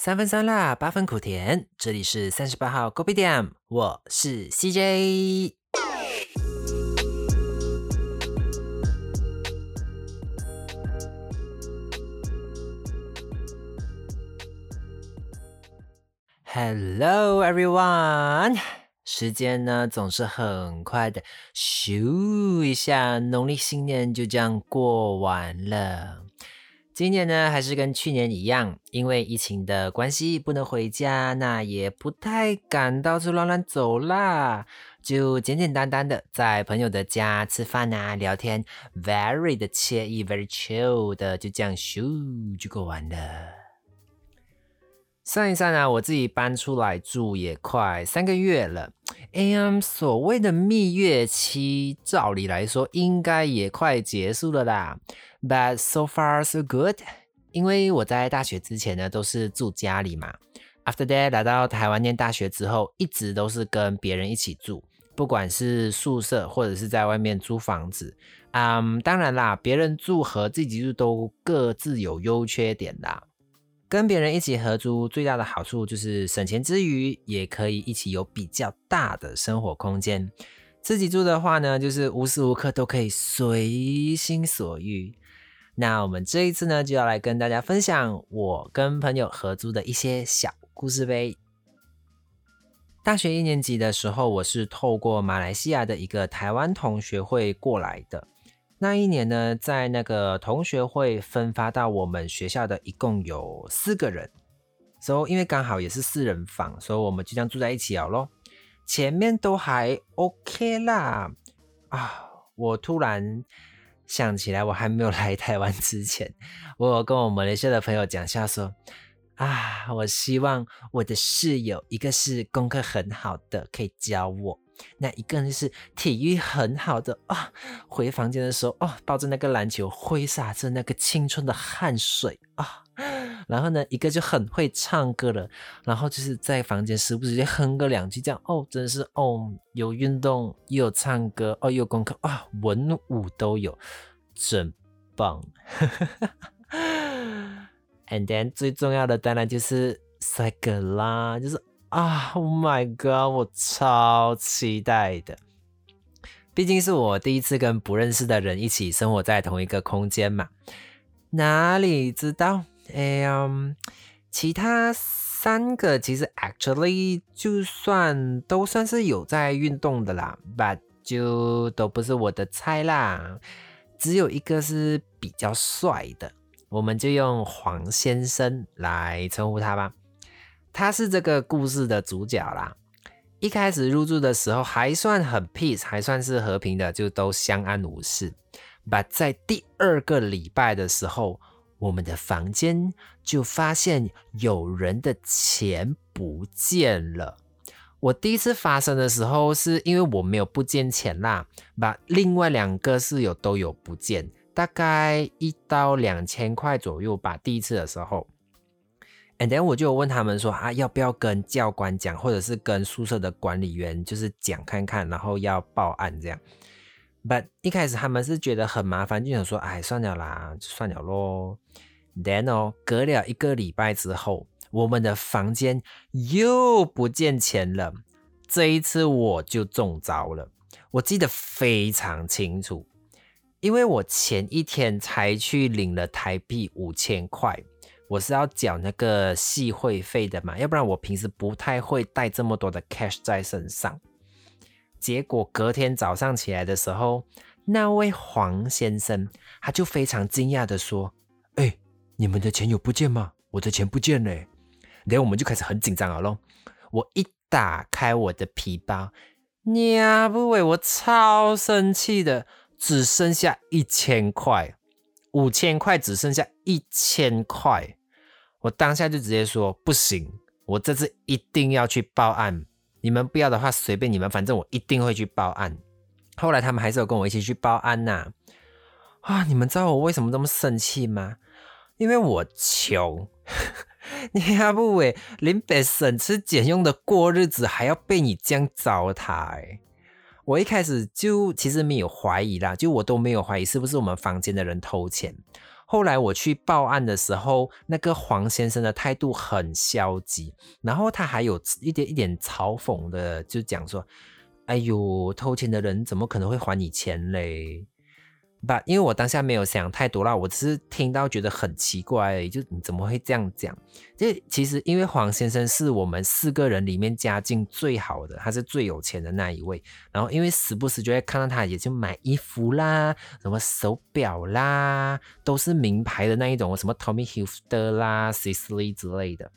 三分酸辣，八分苦甜。这里是三十八号 Gobi 店，我是 CJ。Hello everyone，时间呢总是很快的，咻一下，农历新年就这样过完了。今年呢，还是跟去年一样，因为疫情的关系不能回家，那也不太敢到处乱乱走啦，就简简单单的在朋友的家吃饭啊、聊天，very 的惬意，very chill 的，就这样咻就过完了。算一算啊，我自己搬出来住也快三个月了。哎呀，所谓的蜜月期，照理来说应该也快结束了啦。But so far so good，因为我在大学之前呢都是住家里嘛。After that 来到台湾念大学之后，一直都是跟别人一起住，不管是宿舍或者是在外面租房子。嗯，当然啦，别人住和自己住都各自有优缺点啦。跟别人一起合租，最大的好处就是省钱之余，也可以一起有比较大的生活空间。自己住的话呢，就是无时无刻都可以随心所欲。那我们这一次呢，就要来跟大家分享我跟朋友合租的一些小故事呗。大学一年级的时候，我是透过马来西亚的一个台湾同学会过来的。那一年呢，在那个同学会分发到我们学校的一共有四个人，所以因为刚好也是四人房，所以我们就这样住在一起了咯。前面都还 OK 啦，啊，我突然想起来，我还没有来台湾之前，我有跟我们马来西亚的朋友讲下说，啊，我希望我的室友一个是功课很好的，可以教我。那一个人是体育很好的啊，回房间的时候哦，抱着那个篮球挥洒着那个青春的汗水啊，然后呢，一个就很会唱歌的，然后就是在房间时不时就哼个两句，这样哦，真的是哦，有运动又有唱歌哦，又有功课啊，文武都有，真棒。And then 最重要的当然就是帅哥啦，就是。啊，Oh my god！我超期待的，毕竟是我第一次跟不认识的人一起生活在同一个空间嘛。哪里知道？哎呀，其他三个其实 actually 就算都算是有在运动的啦，but 就都不是我的菜啦。只有一个是比较帅的，我们就用黄先生来称呼他吧。他是这个故事的主角啦。一开始入住的时候还算很 peace，还算是和平的，就都相安无事。But 在第二个礼拜的时候，我们的房间就发现有人的钱不见了。我第一次发生的时候，是因为我没有不见钱啦，把另外两个室友都有不见，大概一到两千块左右吧。第一次的时候。And then 我就问他们说啊，要不要跟教官讲，或者是跟宿舍的管理员就是讲看看，然后要报案这样。But 一开始他们是觉得很麻烦，就想说，哎，算了啦，算了咯。Then 哦，隔了一个礼拜之后，我们的房间又不见钱了。这一次我就中招了，我记得非常清楚，因为我前一天才去领了台币五千块。我是要缴那个系会费的嘛，要不然我平时不太会带这么多的 cash 在身上。结果隔天早上起来的时候，那位黄先生他就非常惊讶的说：“哎，你们的钱有不见吗？我的钱不见嘞。”然后我们就开始很紧张了咯。我一打开我的皮包，呀不喂，我超生气的，只剩下一千块，五千块只剩下一千块。我当下就直接说不行，我这次一定要去报案。你们不要的话，随便你们，反正我一定会去报案。后来他们还是有跟我一起去报案呐。啊，你们知道我为什么这么生气吗？因为我穷，你还不为林北省吃俭用的过日子，还要被你这样糟蹋。我一开始就其实没有怀疑啦，就我都没有怀疑是不是我们房间的人偷钱。后来我去报案的时候，那个黄先生的态度很消极，然后他还有一点一点嘲讽的，就讲说：“哎呦，偷钱的人怎么可能会还你钱嘞？”不，因为我当下没有想太多啦，我只是听到觉得很奇怪，就你怎么会这样讲？就其实因为黄先生是我们四个人里面家境最好的，他是最有钱的那一位。然后因为时不时就会看到他，也就买衣服啦，什么手表啦，都是名牌的那一种，什么 Tommy Hilfiger 啦、Sisley 之类的。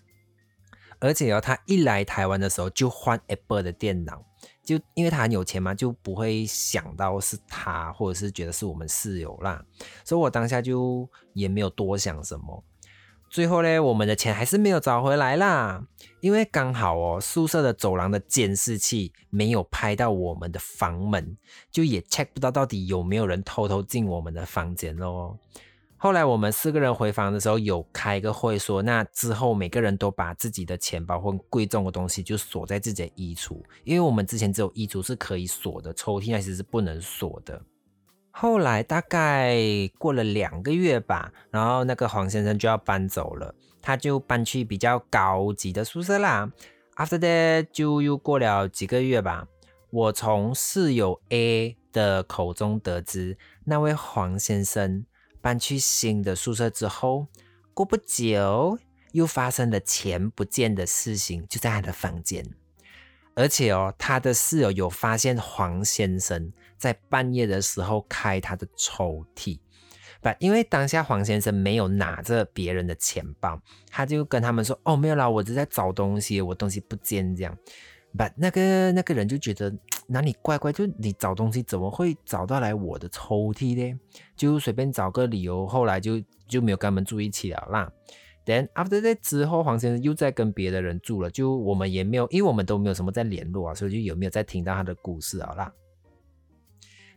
而且哦，他一来台湾的时候就换 Apple 的电脑。就因为他很有钱嘛，就不会想到是他，或者是觉得是我们室友啦，所以我当下就也没有多想什么。最后呢，我们的钱还是没有找回来啦，因为刚好哦，宿舍的走廊的监视器没有拍到我们的房门，就也 check 不到到底有没有人偷偷进我们的房间咯。后来我们四个人回房的时候，有开个会，说那之后每个人都把自己的钱包或贵重的东西就锁在自己的衣橱，因为我们之前只有衣橱是可以锁的，抽屉那些是不能锁的。后来大概过了两个月吧，然后那个黄先生就要搬走了，他就搬去比较高级的宿舍啦。After that，就又过了几个月吧，我从室友 A 的口中得知，那位黄先生。搬去新的宿舍之后，过不久又发生了钱不见的事情，就在他的房间。而且哦，他的室友有发现黄先生在半夜的时候开他的抽屉，不，因为当下黄先生没有拿着别人的钱包，他就跟他们说：“哦，没有啦，我只在找东西，我东西不见。”这样，不，那个那个人就觉得。哪里怪怪？就你找东西怎么会找到来我的抽屉呢？就随便找个理由，后来就就没有跟他们住一起了啦。Then after that 之后，黄先生又在跟别的人住了，就我们也没有，因为我们都没有什么在联络啊，所以就有没有再听到他的故事啊啦。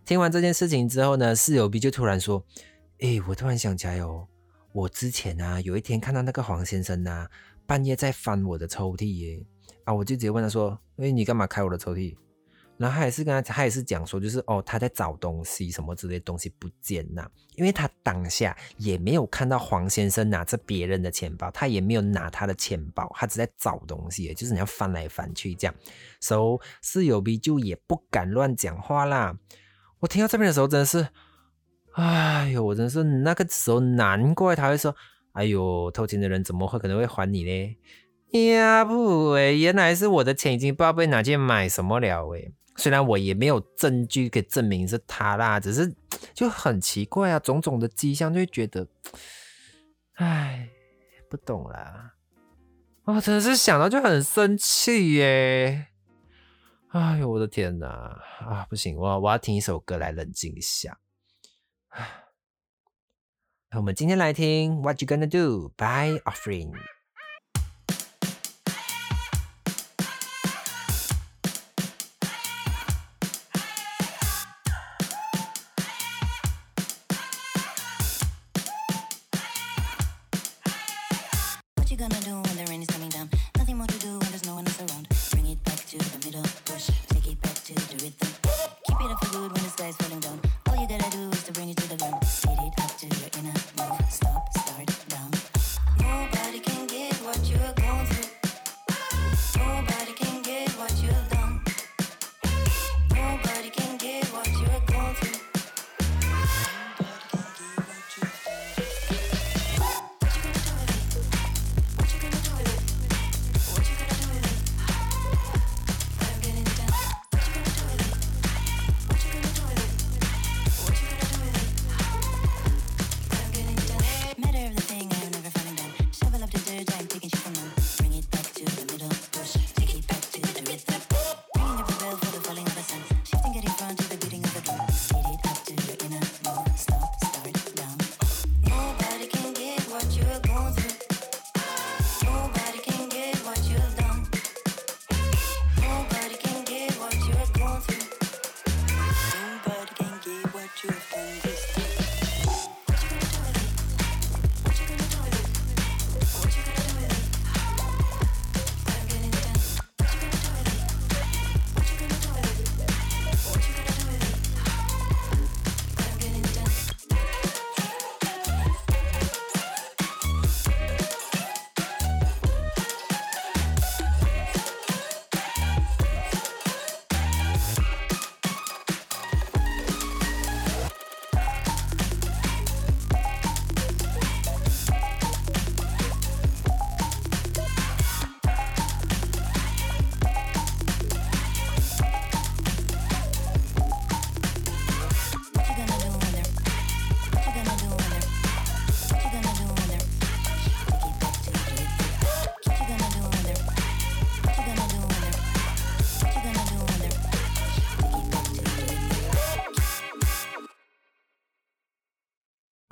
听完这件事情之后呢，室友 B 就突然说：“哎，我突然想起来哦，我之前啊有一天看到那个黄先生呐，半夜在翻我的抽屉耶。啊，我就直接问他说：，哎，你干嘛开我的抽屉？”然后他也是跟他，他也是讲说，就是哦，他在找东西，什么之类东西不见呐，因为他当下也没有看到黄先生拿着别人的钱包，他也没有拿他的钱包，他只在找东西，就是你要翻来翻去这样。所以室友 B 就也不敢乱讲话啦。我听到这边的时候，真的是，哎呦，我真是那个时候难怪他会说，哎呦，偷钱的人怎么会可能会还你呢？呀不诶，原来是我的钱已经不知道被拿去买什么了诶。虽然我也没有证据可以证明是他啦，只是 就很奇怪啊，种种的迹象就会觉得，唉，不懂啦，我真的是想到就很生气耶！哎呦，我的天哪！啊，不行，我我要听一首歌来冷静一下。那我们今天来听《What You Gonna Do》by Offering。days rolling down.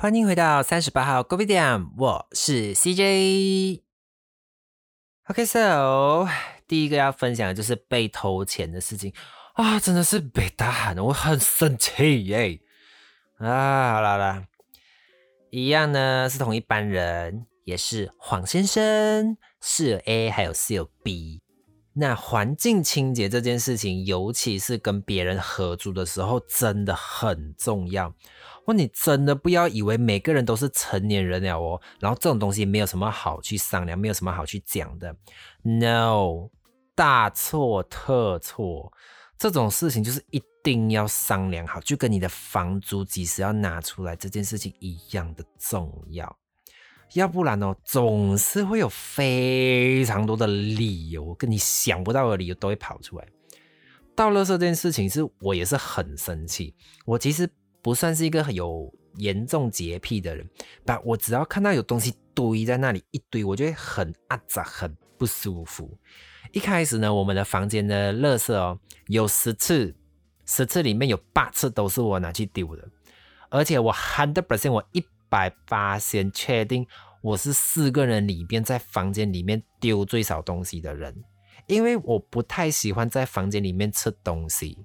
欢迎回到三十八号 g o v i d a m 我是 CJ。OK，so 第一个要分享的就是被偷钱的事情啊，真的是被打喊，我很生气耶！啊，好啦啦，一样呢，是同一班人，也是黄先生、室友 A 还有室友 B。那环境清洁这件事情，尤其是跟别人合租的时候，真的很重要。哦，你真的不要以为每个人都是成年人了哦，然后这种东西没有什么好去商量，没有什么好去讲的。No，大错特错，这种事情就是一定要商量好，就跟你的房租几时要拿出来这件事情一样的重要。要不然哦，总是会有非常多的理由，跟你想不到的理由都会跑出来。到了这件事情，是我也是很生气。我其实不算是一个很有严重洁癖的人，但我只要看到有东西堆在那里一堆，我就会很阿杂，很不舒服。一开始呢，我们的房间的垃圾哦，有十次，十次里面有八次都是我拿去丢的，而且我 hundred percent 我一。百八先确定我是四个人里边在房间里面丢最少东西的人，因为我不太喜欢在房间里面吃东西。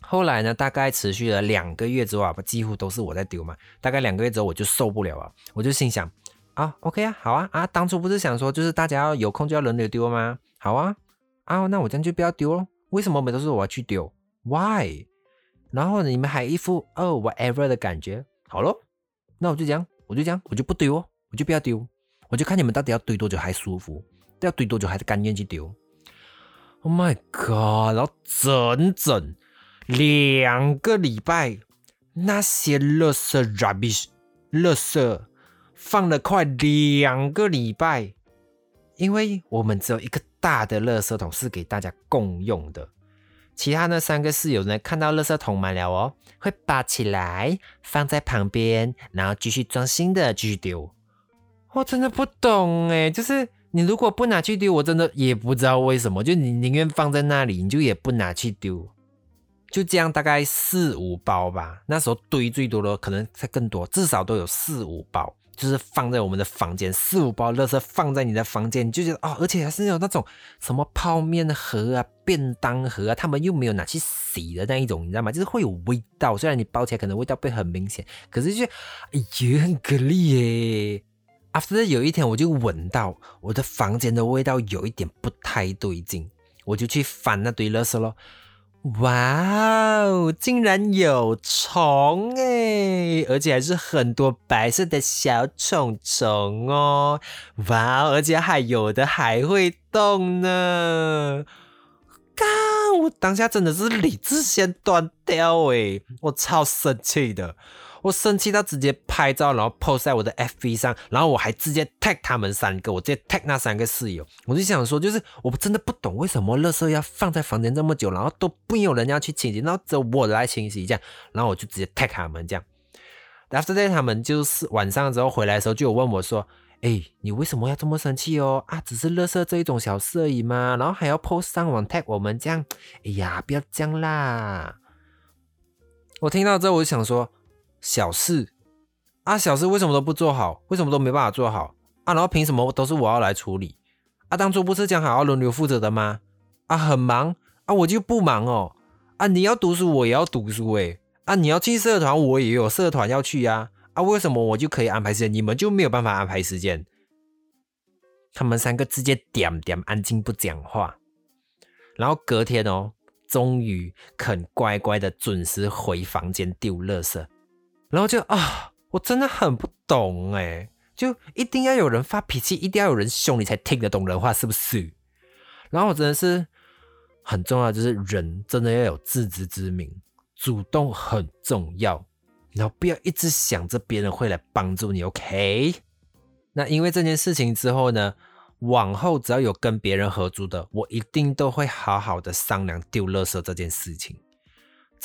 后来呢，大概持续了两个月之后啊，几乎都是我在丢嘛。大概两个月之后我就受不了了，我就心想啊，OK 啊，好啊啊，当初不是想说就是大家要有空就要轮流丢吗？好啊啊，那我这样就不要丢了。为什么每都是我要去丢？Why？然后你们还一副哦 whatever 的感觉，好咯。那我就这样，我就这样，我就不丢哦，我就不要丢，我就看你们到底要堆多久还舒服，要堆多久还是甘愿去丢。Oh my god！然后整整两个礼拜，那些垃圾 rubbish，垃圾放了快两个礼拜，因为我们只有一个大的垃圾桶是给大家共用的。其他那三个室友呢？看到垃圾桶满了哦，会拔起来放在旁边，然后继续装新的继续丢。我真的不懂哎，就是你如果不拿去丢，我真的也不知道为什么，就你宁愿放在那里，你就也不拿去丢。就这样，大概四五包吧。那时候堆最多的可能才更多，至少都有四五包。就是放在我们的房间，四五包垃圾放在你的房间，你就觉得哦，而且还是有那种什么泡面盒啊、便当盒啊，他们又没有拿去洗的那一种，你知道吗？就是会有味道，虽然你包起来可能味道不会很明显，可是就哎呀很给力耶。After 有一天我就闻到我的房间的味道有一点不太对劲，我就去翻那堆垃圾咯。哇哦，竟然有虫哎，而且还是很多白色的小虫虫哦！哇，而且还有的还会动呢！干，我当下真的是理智先断掉哎，我超生气的。我生气到直接拍照，然后 post 在我的 FB 上，然后我还直接 tag 他们三个，我直接 tag 那三个室友。我就想说，就是我真的不懂为什么垃圾要放在房间这么久，然后都不有人要去清洗，然后只有我来清洗这样，然后我就直接 tag 他们这样。After that，他们就是晚上之后回来的时候就有问我说：“哎，你为什么要这么生气哦？啊，只是垃圾这一种小事而已嘛，然后还要 post 上网 tag 我们这样，哎呀，不要这样啦。”我听到之后我就想说。小事啊，小事为什么都不做好？为什么都没办法做好啊？然后凭什么都是我要来处理啊？当初不是讲好要轮流负责的吗？啊，很忙啊，我就不忙哦。啊，你要读书，我也要读书诶。啊，你要去社团，我也有社团要去呀。啊，为什么我就可以安排时间，你们就没有办法安排时间？他们三个直接点点安静不讲话，然后隔天哦，终于肯乖乖的准时回房间丢垃圾。然后就啊，我真的很不懂哎，就一定要有人发脾气，一定要有人凶你才听得懂人话，是不是？然后我真的是很重要，就是人真的要有自知之明，主动很重要，然后不要一直想着别人会来帮助你，OK？那因为这件事情之后呢，往后只要有跟别人合租的，我一定都会好好的商量丢垃圾这件事情。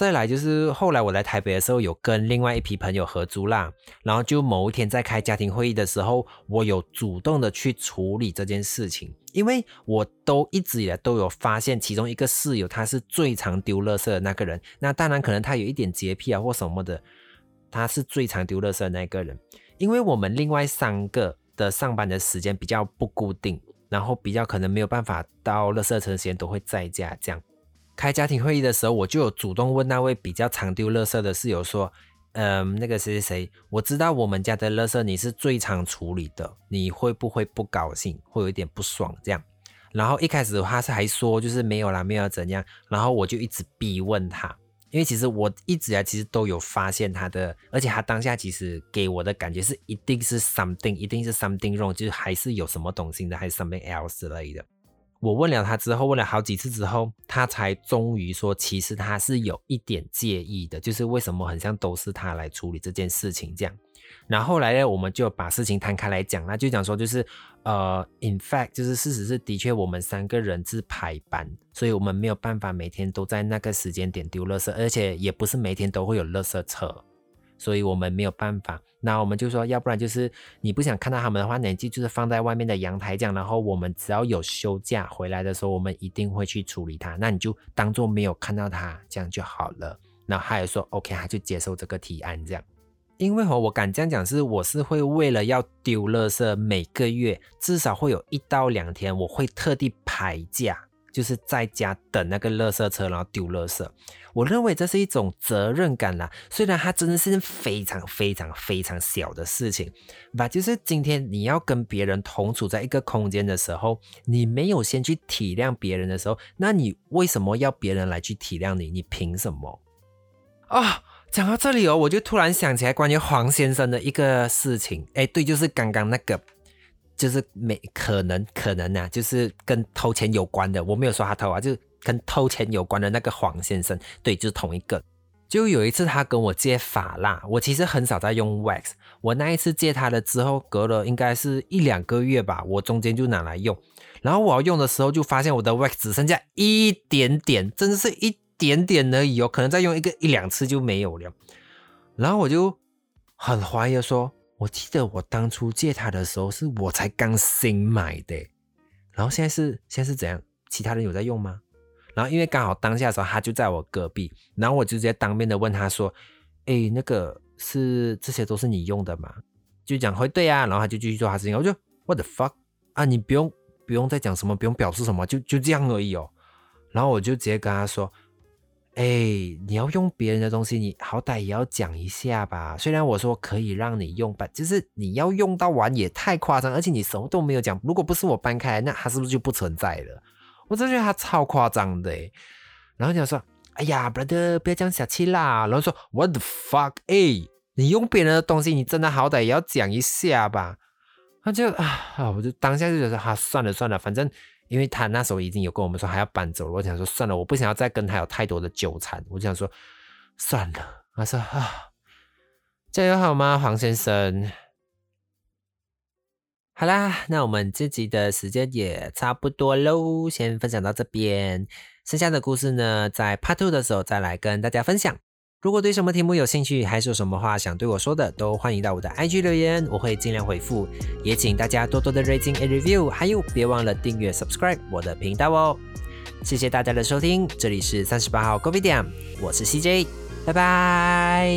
再来就是后来我来台北的时候，有跟另外一批朋友合租啦，然后就某一天在开家庭会议的时候，我有主动的去处理这件事情，因为我都一直以来都有发现，其中一个室友他是最常丢垃圾的那个人，那当然可能他有一点洁癖啊或什么的，他是最常丢垃圾的那个人，因为我们另外三个的上班的时间比较不固定，然后比较可能没有办法到垃圾车时间都会在家。这样。开家庭会议的时候，我就有主动问那位比较常丢垃圾的室友说：“嗯，那个谁谁谁，我知道我们家的垃圾你是最常处理的，你会不会不高兴，会有一点不爽？”这样。然后一开始他是还说就是没有啦，没有怎样，然后我就一直逼问他，因为其实我一直啊其实都有发现他的，而且他当下其实给我的感觉是一定是 something，一定是 something wrong，就是还是有什么东西的，还是 something else 之类的。我问了他之后，问了好几次之后，他才终于说，其实他是有一点介意的，就是为什么很像都是他来处理这件事情这样。然后后来呢，我们就把事情摊开来讲，那就讲说，就是呃，in fact，就是事实是的确我们三个人是排班，所以我们没有办法每天都在那个时间点丢垃圾，而且也不是每天都会有垃圾车，所以我们没有办法。那我们就说，要不然就是你不想看到他们的话，你就就是放在外面的阳台这样，然后我们只要有休假回来的时候，我们一定会去处理它。那你就当做没有看到它，这样就好了。然后他也说 OK，他就接受这个提案这样。因为哈，我敢这样讲，是我是会为了要丢垃圾，每个月至少会有一到两天，我会特地排假，就是在家等那个垃圾车，然后丢垃圾。我认为这是一种责任感啦，虽然它真的是非常非常非常小的事情，吧，就是今天你要跟别人同处在一个空间的时候，你没有先去体谅别人的时候，那你为什么要别人来去体谅你？你凭什么？啊？讲到这里哦，我就突然想起来关于黄先生的一个事情。哎，对，就是刚刚那个，就是没可能可能啊，就是跟偷钱有关的。我没有说他偷啊，就跟偷钱有关的那个黄先生。对，就是同一个。就有一次他跟我借法蜡，我其实很少在用 wax。我那一次借他了之后，隔了应该是一两个月吧，我中间就拿来用。然后我要用的时候，就发现我的 wax 只剩下一点点，真的是一。点点而已哦，可能再用一个一两次就没有了。然后我就很怀疑说，我记得我当初借他的时候是我才刚新买的，然后现在是现在是怎样？其他人有在用吗？然后因为刚好当下的时候他就在我隔壁，然后我就直接当面的问他说：“哎，那个是这些都是你用的吗？”就讲会对啊，然后他就继续做他事情。我就 What the fuck 啊？你不用不用再讲什么，不用表示什么，就就这样而已哦。然后我就直接跟他说。哎，你要用别人的东西，你好歹也要讲一下吧。虽然我说可以让你用吧，就是你要用到完也太夸张，而且你什么都没有讲。如果不是我搬开，那他是不是就不存在了？我真觉得他超夸张的。然后就说：“哎呀，brother，不要这样小气啦。”然后说：“What the fuck？哎，你用别人的东西，你真的好歹也要讲一下吧。”他就啊，我就当下就觉得，哈，算了算了，反正。因为他那时候已经有跟我们说还要搬走了，我想说算了，我不想要再跟他有太多的纠缠，我想说算了。他说啊，加油好吗，黄先生？好啦，那我们这集的时间也差不多喽，先分享到这边，剩下的故事呢，在 Part Two 的时候再来跟大家分享。如果对什么题目有兴趣，还是有什么话想对我说的，都欢迎到我的 IG 留言，我会尽量回复。也请大家多多的 rating and review，还有别忘了订阅 subscribe 我的频道哦。谢谢大家的收听，这里是三十八号 Gobidiam，，我是 CJ，拜拜。